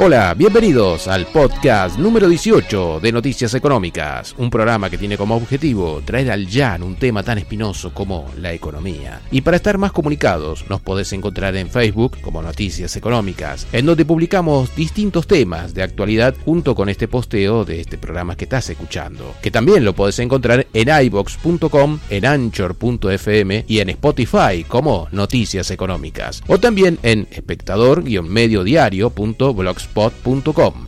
Hola, bienvenidos al podcast número 18 de Noticias Económicas, un programa que tiene como objetivo traer al llano un tema tan espinoso como la economía. Y para estar más comunicados, nos podés encontrar en Facebook como Noticias Económicas, en donde publicamos distintos temas de actualidad junto con este posteo de este programa que estás escuchando, que también lo podés encontrar en ibox.com, en anchor.fm y en Spotify como Noticias Económicas, o también en espectador-mediodiario.blogspot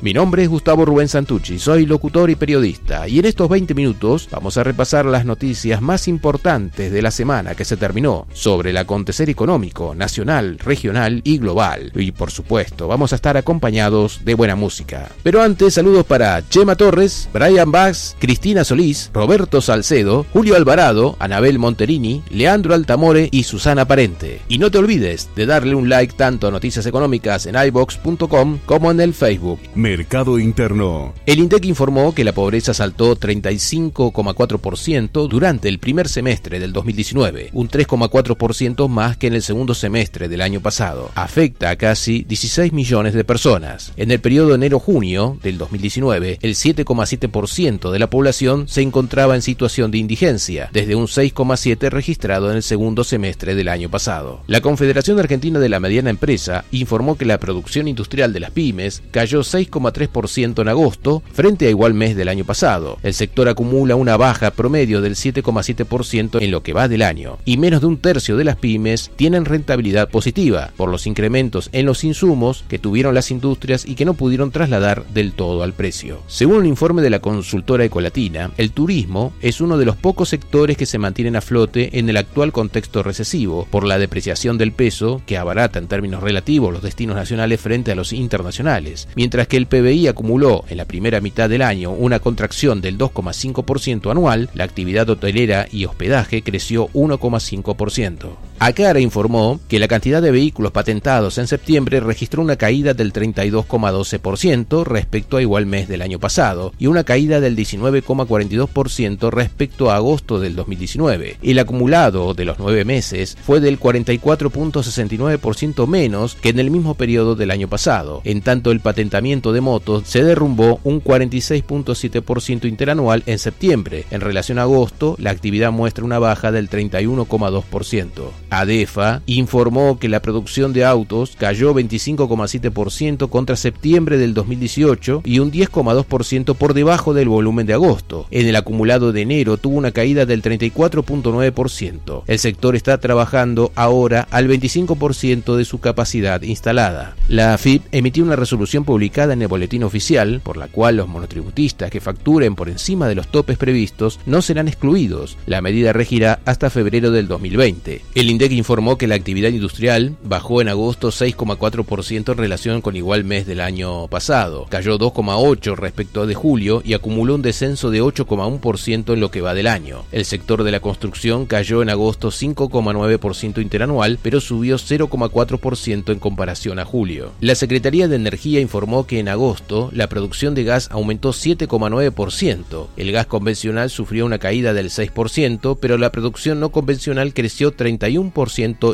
mi nombre es Gustavo Rubén Santucci, soy locutor y periodista y en estos 20 minutos vamos a repasar las noticias más importantes de la semana que se terminó sobre el acontecer económico, nacional, regional y global. Y por supuesto, vamos a estar acompañados de buena música. Pero antes, saludos para Chema Torres, Brian Bass, Cristina Solís, Roberto Salcedo, Julio Alvarado, Anabel Monterini, Leandro Altamore y Susana Parente. Y no te olvides de darle un like tanto a Noticias Económicas en ibox.com como en el Facebook. Mercado Interno. El INDEC informó que la pobreza saltó 35,4% durante el primer semestre del 2019, un 3,4% más que en el segundo semestre del año pasado. Afecta a casi 16 millones de personas. En el periodo enero-junio del 2019, el 7,7% de la población se encontraba en situación de indigencia, desde un 6,7% registrado en el segundo semestre del año pasado. La Confederación Argentina de la Mediana Empresa informó que la producción industrial de las pymes cayó 6,3% en agosto frente a igual mes del año pasado. El sector acumula una baja promedio del 7,7% en lo que va del año y menos de un tercio de las pymes tienen rentabilidad positiva por los incrementos en los insumos que tuvieron las industrias y que no pudieron trasladar del todo al precio. Según un informe de la consultora Ecolatina, el turismo es uno de los pocos sectores que se mantienen a flote en el actual contexto recesivo por la depreciación del peso que abarata en términos relativos los destinos nacionales frente a los internacionales mientras que el PBI acumuló en la primera mitad del año una contracción del 2,5% anual, la actividad hotelera y hospedaje creció 1,5%. Acara informó que la cantidad de vehículos patentados en septiembre registró una caída del 32,12% respecto a igual mes del año pasado y una caída del 19,42% respecto a agosto del 2019. El acumulado de los nueve meses fue del 44,69% menos que en el mismo periodo del año pasado. En tanto, el patentamiento de motos se derrumbó un 46,7% interanual en septiembre. En relación a agosto, la actividad muestra una baja del 31,2%. ADEFA informó que la producción de autos cayó 25,7% contra septiembre del 2018 y un 10,2% por debajo del volumen de agosto. En el acumulado de enero tuvo una caída del 34,9%. El sector está trabajando ahora al 25% de su capacidad instalada. La AFIP emitió una resolución publicada en el boletín oficial por la cual los monotributistas que facturen por encima de los topes previstos no serán excluidos. La medida regirá hasta febrero del 2020. El INDEC informó que la actividad industrial bajó en agosto 6,4% en relación con igual mes del año pasado. Cayó 2,8% respecto de julio y acumuló un descenso de 8,1% en lo que va del año. El sector de la construcción cayó en agosto 5,9% interanual, pero subió 0,4% en comparación a julio. La Secretaría de Energía informó que en agosto la producción de gas aumentó 7,9%. El gas convencional sufrió una caída del 6%, pero la producción no convencional creció 31%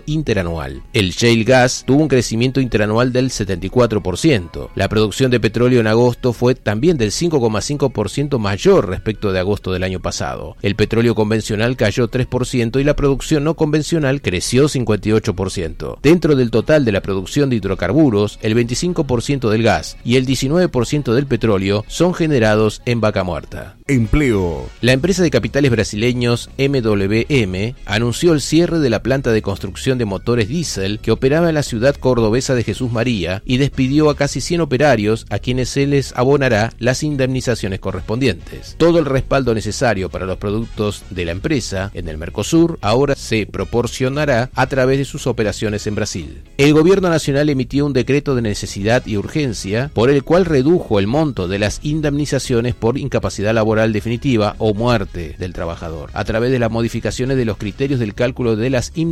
interanual. El shale gas tuvo un crecimiento interanual del 74%. La producción de petróleo en agosto fue también del 5,5% mayor respecto de agosto del año pasado. El petróleo convencional cayó 3% y la producción no convencional creció 58%. Dentro del total de la producción de hidrocarburos, el 25% del gas y el 19% del petróleo son generados en vaca muerta. Empleo. La empresa de capitales brasileños MWM anunció el cierre de la planta de construcción de motores diésel que operaba en la ciudad cordobesa de Jesús María y despidió a casi 100 operarios a quienes se les abonará las indemnizaciones correspondientes. Todo el respaldo necesario para los productos de la empresa en el Mercosur ahora se proporcionará a través de sus operaciones en Brasil. El gobierno nacional emitió un decreto de necesidad y urgencia, por el cual redujo el monto de las indemnizaciones por incapacidad laboral definitiva o muerte del trabajador, a través de las modificaciones de los criterios del cálculo de las indemnizaciones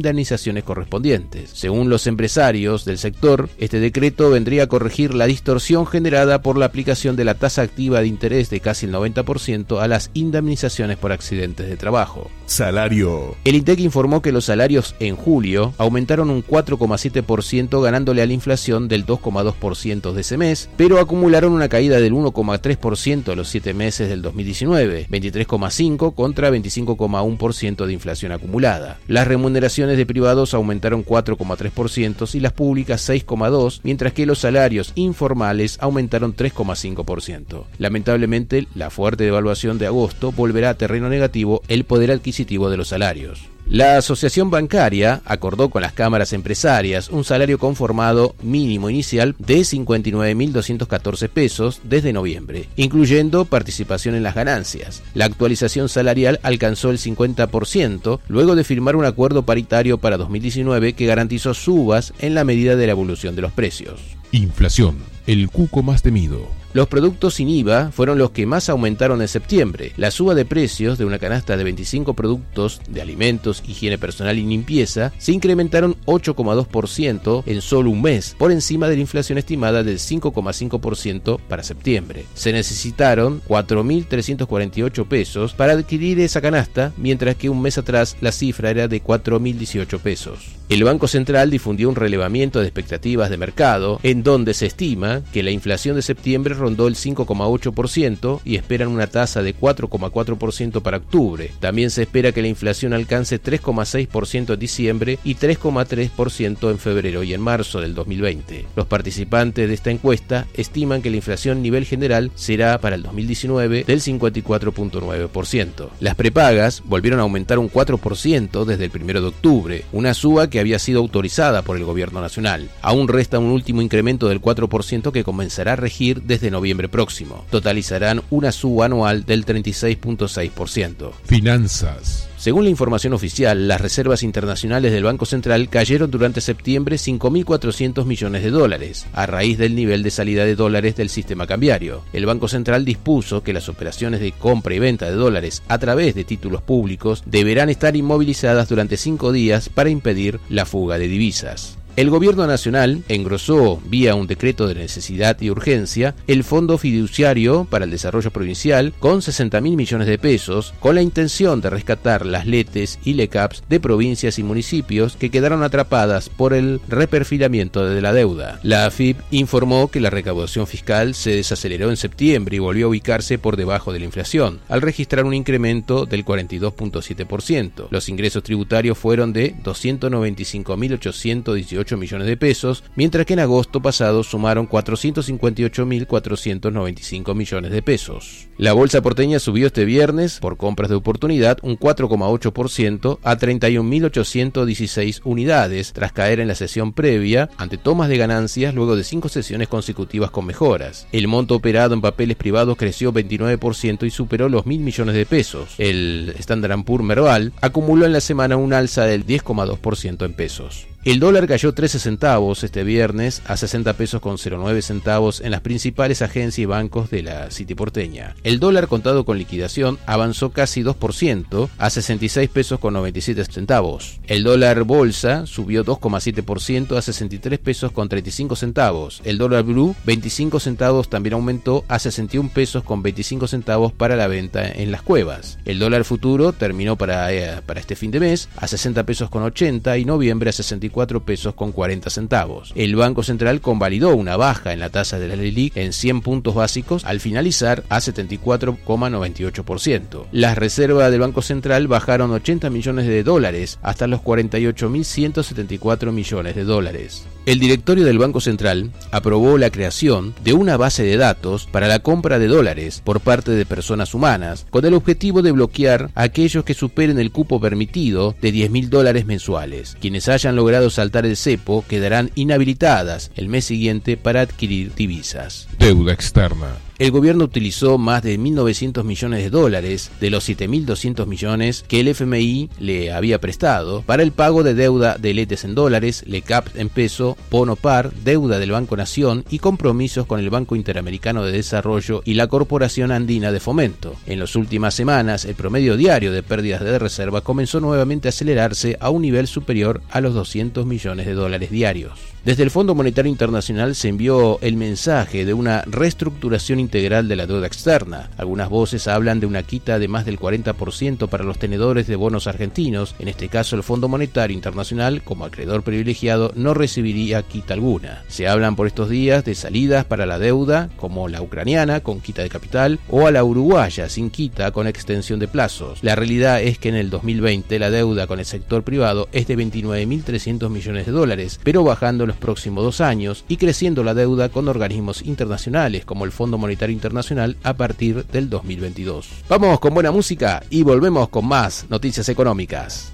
correspondientes. Según los empresarios del sector, este decreto vendría a corregir la distorsión generada por la aplicación de la tasa activa de interés de casi el 90% a las indemnizaciones por accidentes de trabajo. Salario. El INTEC informó que los salarios en julio aumentaron un 4,7% ganándole a la inflación del 2,2% de ese mes, pero acumularon una caída del 1,3% en los 7 meses del 2019, 23,5 contra 25,1% de inflación acumulada. Las remuneraciones de privados aumentaron 4,3% y las públicas 6,2%, mientras que los salarios informales aumentaron 3,5%. Lamentablemente, la fuerte devaluación de agosto volverá a terreno negativo el poder adquisitivo de los salarios. La Asociación Bancaria acordó con las cámaras empresarias un salario conformado mínimo inicial de 59.214 pesos desde noviembre, incluyendo participación en las ganancias. La actualización salarial alcanzó el 50% luego de firmar un acuerdo paritario para 2019 que garantizó subas en la medida de la evolución de los precios. Inflación, el cuco más temido. Los productos sin IVA fueron los que más aumentaron en septiembre. La suba de precios de una canasta de 25 productos de alimentos, higiene personal y limpieza se incrementaron 8,2% en solo un mes, por encima de la inflación estimada del 5,5% para septiembre. Se necesitaron 4.348 pesos para adquirir esa canasta, mientras que un mes atrás la cifra era de 4.018 pesos. El Banco Central difundió un relevamiento de expectativas de mercado en donde se estima que la inflación de septiembre rondó el 5,8% y esperan una tasa de 4,4% para octubre. También se espera que la inflación alcance 3,6% en diciembre y 3,3% en febrero y en marzo del 2020. Los participantes de esta encuesta estiman que la inflación a nivel general será para el 2019 del 54,9%. Las prepagas volvieron a aumentar un 4% desde el 1 de octubre, una suba que había sido autorizada por el gobierno nacional. Aún resta un último incremento del 4% que comenzará a regir desde noviembre próximo. Totalizarán una suba anual del 36.6%. Finanzas. Según la información oficial, las reservas internacionales del Banco Central cayeron durante septiembre 5.400 millones de dólares, a raíz del nivel de salida de dólares del sistema cambiario. El Banco Central dispuso que las operaciones de compra y venta de dólares a través de títulos públicos deberán estar inmovilizadas durante cinco días para impedir la fuga de divisas. El gobierno nacional engrosó, vía un decreto de necesidad y urgencia, el Fondo Fiduciario para el Desarrollo Provincial con 60 mil millones de pesos, con la intención de rescatar las letes y LECAPs de provincias y municipios que quedaron atrapadas por el reperfilamiento de la deuda. La AFIP informó que la recaudación fiscal se desaceleró en septiembre y volvió a ubicarse por debajo de la inflación, al registrar un incremento del 42.7%. Los ingresos tributarios fueron de 295.818 millones de pesos, mientras que en agosto pasado sumaron 458.495 millones de pesos. La bolsa porteña subió este viernes, por compras de oportunidad, un 4,8% a 31.816 unidades, tras caer en la sesión previa, ante tomas de ganancias luego de cinco sesiones consecutivas con mejoras. El monto operado en papeles privados creció 29% y superó los mil millones de pesos. El Standard Poor's Merval acumuló en la semana un alza del 10,2% en pesos. El dólar cayó 13 centavos este viernes a 60 pesos con 09 centavos en las principales agencias y bancos de la City porteña. El dólar contado con liquidación avanzó casi 2% a 66 pesos con 97 centavos. El dólar bolsa subió 2,7% a 63 pesos con 35 centavos. El dólar blue 25 centavos también aumentó a 61 pesos con 25 centavos para la venta en las cuevas. El dólar futuro terminó para, eh, para este fin de mes a 60 pesos con 80 y noviembre a 64 pesos con 40 centavos. El Banco Central convalidó una baja en la tasa de la LELIC en 100 puntos básicos al finalizar a 74,98%. Las reservas del Banco Central bajaron 80 millones de dólares hasta los 48.174 millones de dólares. El directorio del Banco Central aprobó la creación de una base de datos para la compra de dólares por parte de personas humanas, con el objetivo de bloquear a aquellos que superen el cupo permitido de 10 mil dólares mensuales. Quienes hayan logrado saltar el cepo quedarán inhabilitadas el mes siguiente para adquirir divisas. Deuda externa. El gobierno utilizó más de 1.900 millones de dólares de los 7.200 millones que el FMI le había prestado para el pago de deuda de letes en dólares, LECAP en peso, Pono Par, deuda del Banco Nación y compromisos con el Banco Interamericano de Desarrollo y la Corporación Andina de Fomento. En las últimas semanas, el promedio diario de pérdidas de reserva comenzó nuevamente a acelerarse a un nivel superior a los 200 millones de dólares diarios. Desde el Fondo Monetario Internacional se envió el mensaje de una reestructuración integral de la deuda externa. Algunas voces hablan de una quita de más del 40% para los tenedores de bonos argentinos. En este caso, el Fondo Monetario Internacional, como acreedor privilegiado, no recibiría quita alguna. Se hablan por estos días de salidas para la deuda, como la ucraniana, con quita de capital, o a la uruguaya, sin quita, con extensión de plazos. La realidad es que en el 2020 la deuda con el sector privado es de 29.300 millones de dólares, pero bajando los próximos dos años y creciendo la deuda con organismos internacionales como el Fondo Monetario Internacional a partir del 2022. Vamos con buena música y volvemos con más noticias económicas.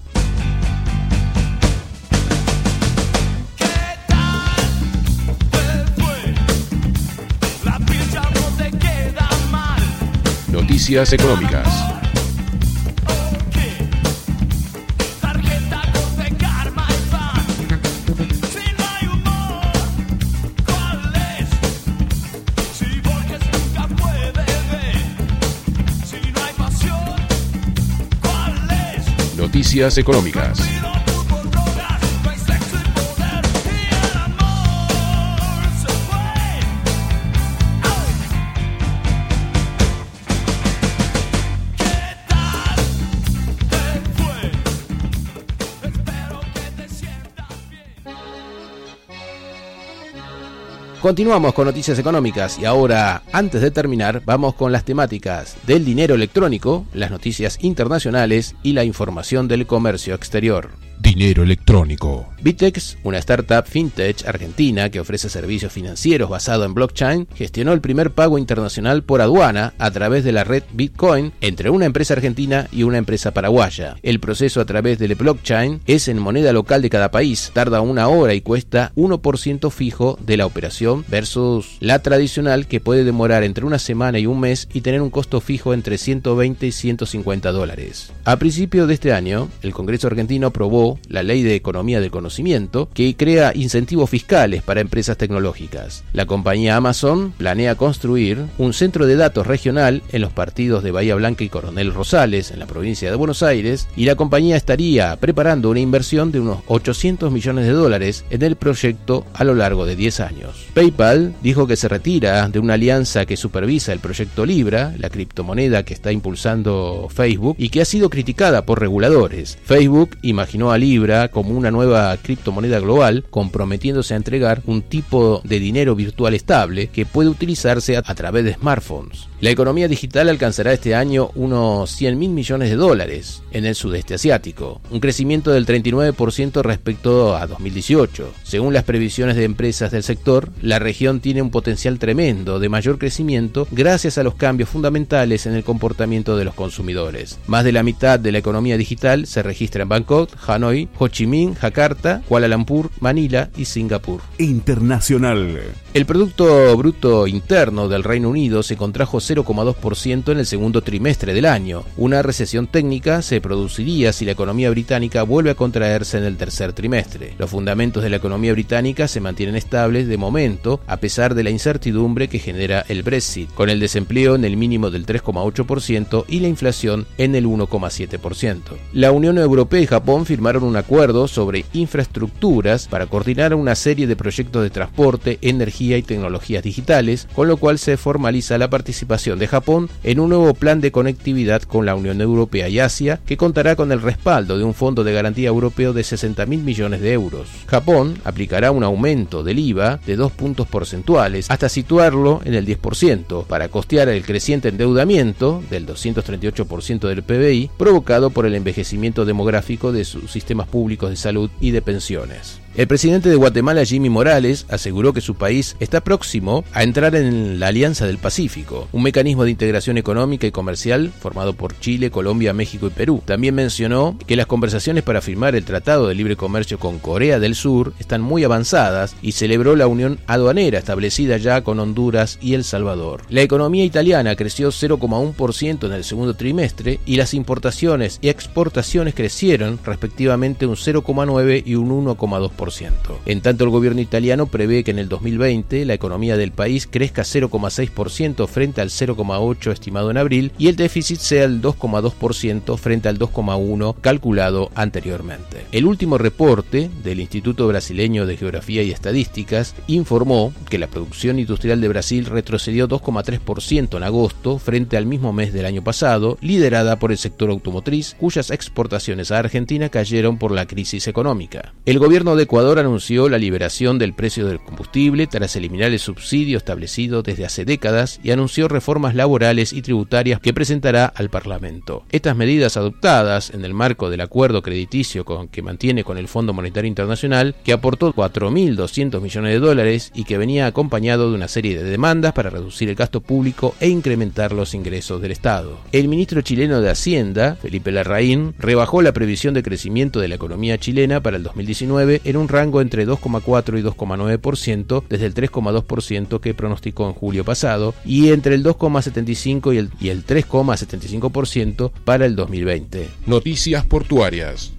Noticias económicas. Noticias Económicas. Continuamos con noticias económicas y ahora, antes de terminar, vamos con las temáticas del dinero electrónico, las noticias internacionales y la información del comercio exterior dinero electrónico. Bitex, una startup fintech argentina que ofrece servicios financieros basado en blockchain, gestionó el primer pago internacional por aduana a través de la red Bitcoin entre una empresa argentina y una empresa paraguaya. El proceso a través del blockchain es en moneda local de cada país, tarda una hora y cuesta 1% fijo de la operación versus la tradicional que puede demorar entre una semana y un mes y tener un costo fijo entre 120 y 150 dólares. A principios de este año, el Congreso argentino aprobó la Ley de Economía del Conocimiento, que crea incentivos fiscales para empresas tecnológicas. La compañía Amazon planea construir un centro de datos regional en los partidos de Bahía Blanca y Coronel Rosales, en la provincia de Buenos Aires, y la compañía estaría preparando una inversión de unos 800 millones de dólares en el proyecto a lo largo de 10 años. PayPal dijo que se retira de una alianza que supervisa el proyecto Libra, la criptomoneda que está impulsando Facebook y que ha sido criticada por reguladores. Facebook imaginó a Libra como una nueva criptomoneda global, comprometiéndose a entregar un tipo de dinero virtual estable que puede utilizarse a través de smartphones. La economía digital alcanzará este año unos 100 mil millones de dólares en el sudeste asiático, un crecimiento del 39% respecto a 2018. Según las previsiones de empresas del sector, la región tiene un potencial tremendo de mayor crecimiento gracias a los cambios fundamentales en el comportamiento de los consumidores. Más de la mitad de la economía digital se registra en Bangkok, Hanoi, Ho Chi Minh, Jakarta, Kuala Lumpur, Manila y Singapur. Internacional. El Producto Bruto Interno del Reino Unido se contrajo 0,2% en el segundo trimestre del año. Una recesión técnica se produciría si la economía británica vuelve a contraerse en el tercer trimestre. Los fundamentos de la economía británica se mantienen estables de momento a pesar de la incertidumbre que genera el Brexit, con el desempleo en el mínimo del 3,8% y la inflación en el 1,7%. La Unión Europea y Japón firmaron un acuerdo sobre infraestructuras para coordinar una serie de proyectos de transporte, energía y tecnologías digitales, con lo cual se formaliza la participación de Japón en un nuevo plan de conectividad con la Unión Europea y Asia que contará con el respaldo de un fondo de garantía europeo de 60 mil millones de euros. Japón aplicará un aumento del IVA de dos puntos porcentuales hasta situarlo en el 10% para costear el creciente endeudamiento del 238% del PBI provocado por el envejecimiento demográfico de sus sistemas públicos de salud y de pensiones. El presidente de Guatemala, Jimmy Morales, aseguró que su país está próximo a entrar en la Alianza del Pacífico, un mecanismo de integración económica y comercial formado por Chile, Colombia, México y Perú. También mencionó que las conversaciones para firmar el Tratado de Libre Comercio con Corea del Sur están muy avanzadas y celebró la unión aduanera establecida ya con Honduras y El Salvador. La economía italiana creció 0,1% en el segundo trimestre y las importaciones y exportaciones crecieron respectivamente un 0,9 y un 1,2%. En tanto, el gobierno italiano prevé que en el 2020 la economía del país crezca 0,6% frente al 0,8% estimado en abril y el déficit sea el 2,2% frente al 2,1% calculado anteriormente. El último reporte del Instituto Brasileño de Geografía y Estadísticas informó que la producción industrial de Brasil retrocedió 2,3% en agosto frente al mismo mes del año pasado, liderada por el sector automotriz, cuyas exportaciones a Argentina cayeron por la crisis económica. El gobierno de Ecuador anunció la liberación del precio del combustible tras eliminar el subsidio establecido desde hace décadas y anunció reformas laborales y tributarias que presentará al Parlamento. Estas medidas adoptadas en el marco del acuerdo crediticio con que mantiene con el Fondo Monetario Internacional, que aportó 4.200 millones de dólares y que venía acompañado de una serie de demandas para reducir el gasto público e incrementar los ingresos del Estado. El ministro chileno de Hacienda, Felipe Larraín, rebajó la previsión de crecimiento de la economía chilena para el 2019 en un rango entre 2,4 y 2,9% desde el 3,2% que pronosticó en julio pasado y entre el 2,75 y el, y el 3,75% para el 2020. Noticias portuarias.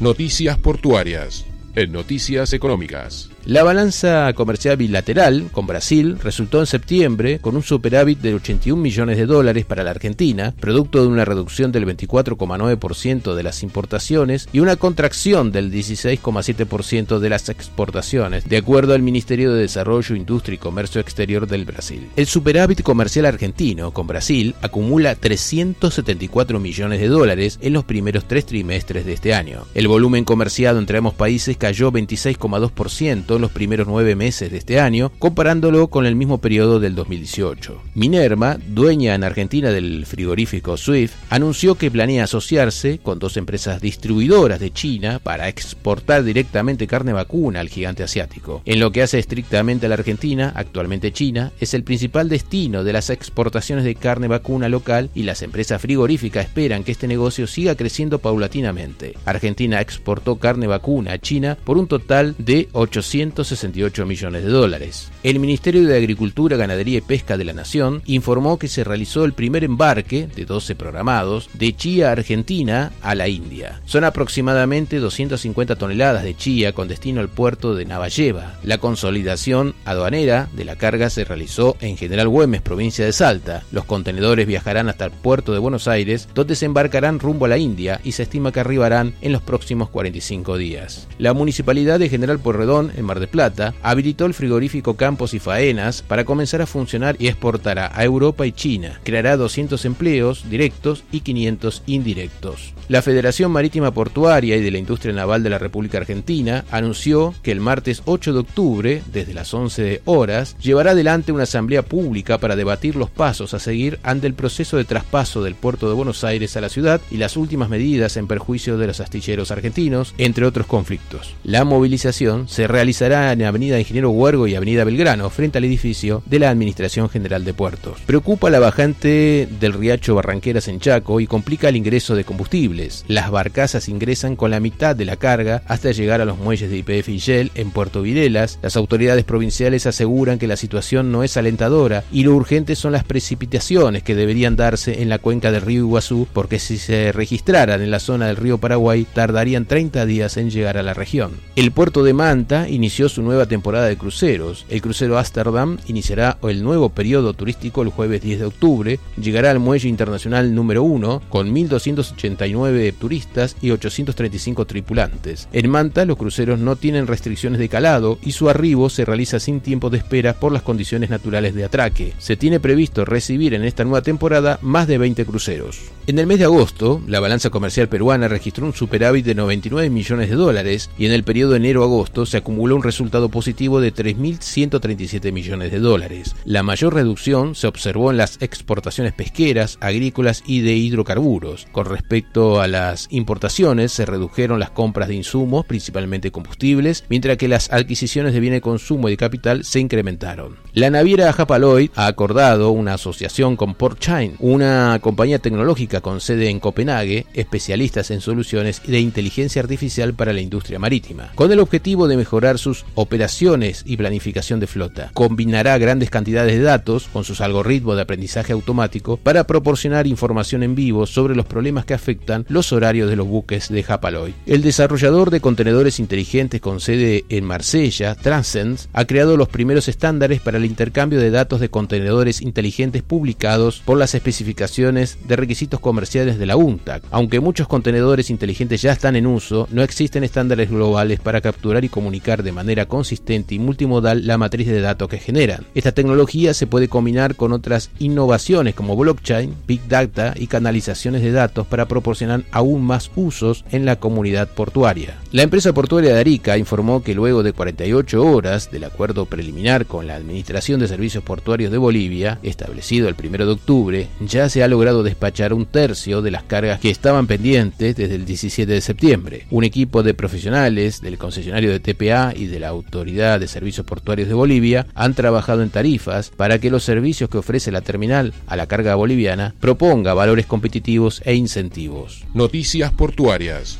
Noticias portuarias en Noticias Económicas. La balanza comercial bilateral con Brasil resultó en septiembre con un superávit de 81 millones de dólares para la Argentina, producto de una reducción del 24,9% de las importaciones y una contracción del 16,7% de las exportaciones, de acuerdo al Ministerio de Desarrollo, Industria y Comercio Exterior del Brasil. El superávit comercial argentino con Brasil acumula 374 millones de dólares en los primeros tres trimestres de este año. El volumen comerciado entre ambos países cayó 26,2% en los primeros nueve meses de este año, comparándolo con el mismo periodo del 2018. Minerva, dueña en Argentina del frigorífico Swift, anunció que planea asociarse con dos empresas distribuidoras de China para exportar directamente carne vacuna al gigante asiático. En lo que hace estrictamente a la Argentina, actualmente China, es el principal destino de las exportaciones de carne vacuna local y las empresas frigoríficas esperan que este negocio siga creciendo paulatinamente. Argentina exportó carne vacuna a China por un total de 800 168 millones de dólares. El Ministerio de Agricultura, Ganadería y Pesca de la Nación informó que se realizó el primer embarque de 12 programados de chía argentina a la India. Son aproximadamente 250 toneladas de chía con destino al puerto de Navalleva. La consolidación aduanera de la carga se realizó en General Güemes, provincia de Salta. Los contenedores viajarán hasta el puerto de Buenos Aires, donde se embarcarán rumbo a la India y se estima que arribarán en los próximos 45 días. La municipalidad de General Porredón, en de Plata, habilitó el frigorífico Campos y Faenas para comenzar a funcionar y exportará a Europa y China. Creará 200 empleos directos y 500 indirectos. La Federación Marítima Portuaria y de la Industria Naval de la República Argentina anunció que el martes 8 de octubre, desde las 11 horas, llevará adelante una asamblea pública para debatir los pasos a seguir ante el proceso de traspaso del puerto de Buenos Aires a la ciudad y las últimas medidas en perjuicio de los astilleros argentinos, entre otros conflictos. La movilización se realizará estará en Avenida Ingeniero Huergo y Avenida Belgrano, frente al edificio de la Administración General de Puertos. Preocupa la bajante del riacho Barranqueras en Chaco y complica el ingreso de combustibles. Las barcazas ingresan con la mitad de la carga hasta llegar a los muelles de IPF y Shell en Puerto Virelas. Las autoridades provinciales aseguran que la situación no es alentadora y lo urgente son las precipitaciones que deberían darse en la cuenca del río Iguazú, porque si se registraran en la zona del río Paraguay tardarían 30 días en llegar a la región. El puerto de Manta inició inició su nueva temporada de cruceros. El crucero Amsterdam iniciará el nuevo periodo turístico el jueves 10 de octubre. Llegará al muelle internacional número 1 con 1.289 turistas y 835 tripulantes. En Manta los cruceros no tienen restricciones de calado y su arribo se realiza sin tiempo de espera por las condiciones naturales de atraque. Se tiene previsto recibir en esta nueva temporada más de 20 cruceros. En el mes de agosto, la balanza comercial peruana registró un superávit de 99 millones de dólares y en el periodo enero-agosto se acumuló un resultado positivo de 3.137 millones de dólares. La mayor reducción se observó en las exportaciones pesqueras, agrícolas y de hidrocarburos. Con respecto a las importaciones, se redujeron las compras de insumos, principalmente combustibles, mientras que las adquisiciones de bienes de consumo y de capital se incrementaron. La naviera Hapaloid ha acordado una asociación con Port Chine, una compañía tecnológica con sede en Copenhague, especialistas en soluciones de inteligencia artificial para la industria marítima, con el objetivo de mejorar sus operaciones y planificación de flota. Combinará grandes cantidades de datos con sus algoritmos de aprendizaje automático para proporcionar información en vivo sobre los problemas que afectan los horarios de los buques de Hapaloid. El desarrollador de contenedores inteligentes con sede en Marsella, Transcend, ha creado los primeros estándares para el intercambio de datos de contenedores inteligentes publicados por las especificaciones de requisitos comerciales de la UNTAC. Aunque muchos contenedores inteligentes ya están en uso, no existen estándares globales para capturar y comunicar de manera consistente y multimodal la matriz de datos que generan. Esta tecnología se puede combinar con otras innovaciones como blockchain, big data y canalizaciones de datos para proporcionar aún más usos en la comunidad portuaria. La empresa portuaria de Arica informó que luego de 48 horas del acuerdo preliminar con la Administración de Servicios Portuarios de Bolivia, establecido el 1 de octubre, ya se ha logrado despachar un tercio de las cargas que estaban pendientes desde el 17 de septiembre. Un equipo de profesionales del concesionario de TPA y de la Autoridad de Servicios Portuarios de Bolivia han trabajado en tarifas para que los servicios que ofrece la terminal a la carga boliviana proponga valores competitivos e incentivos. Noticias portuarias.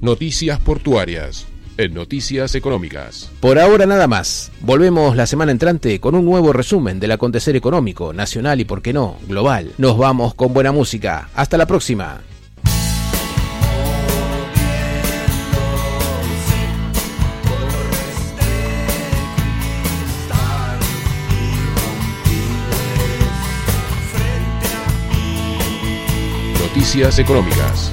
Noticias portuarias en Noticias Económicas. Por ahora nada más. Volvemos la semana entrante con un nuevo resumen del acontecer económico, nacional y, por qué no, global. Nos vamos con buena música. Hasta la próxima. Noticias Económicas.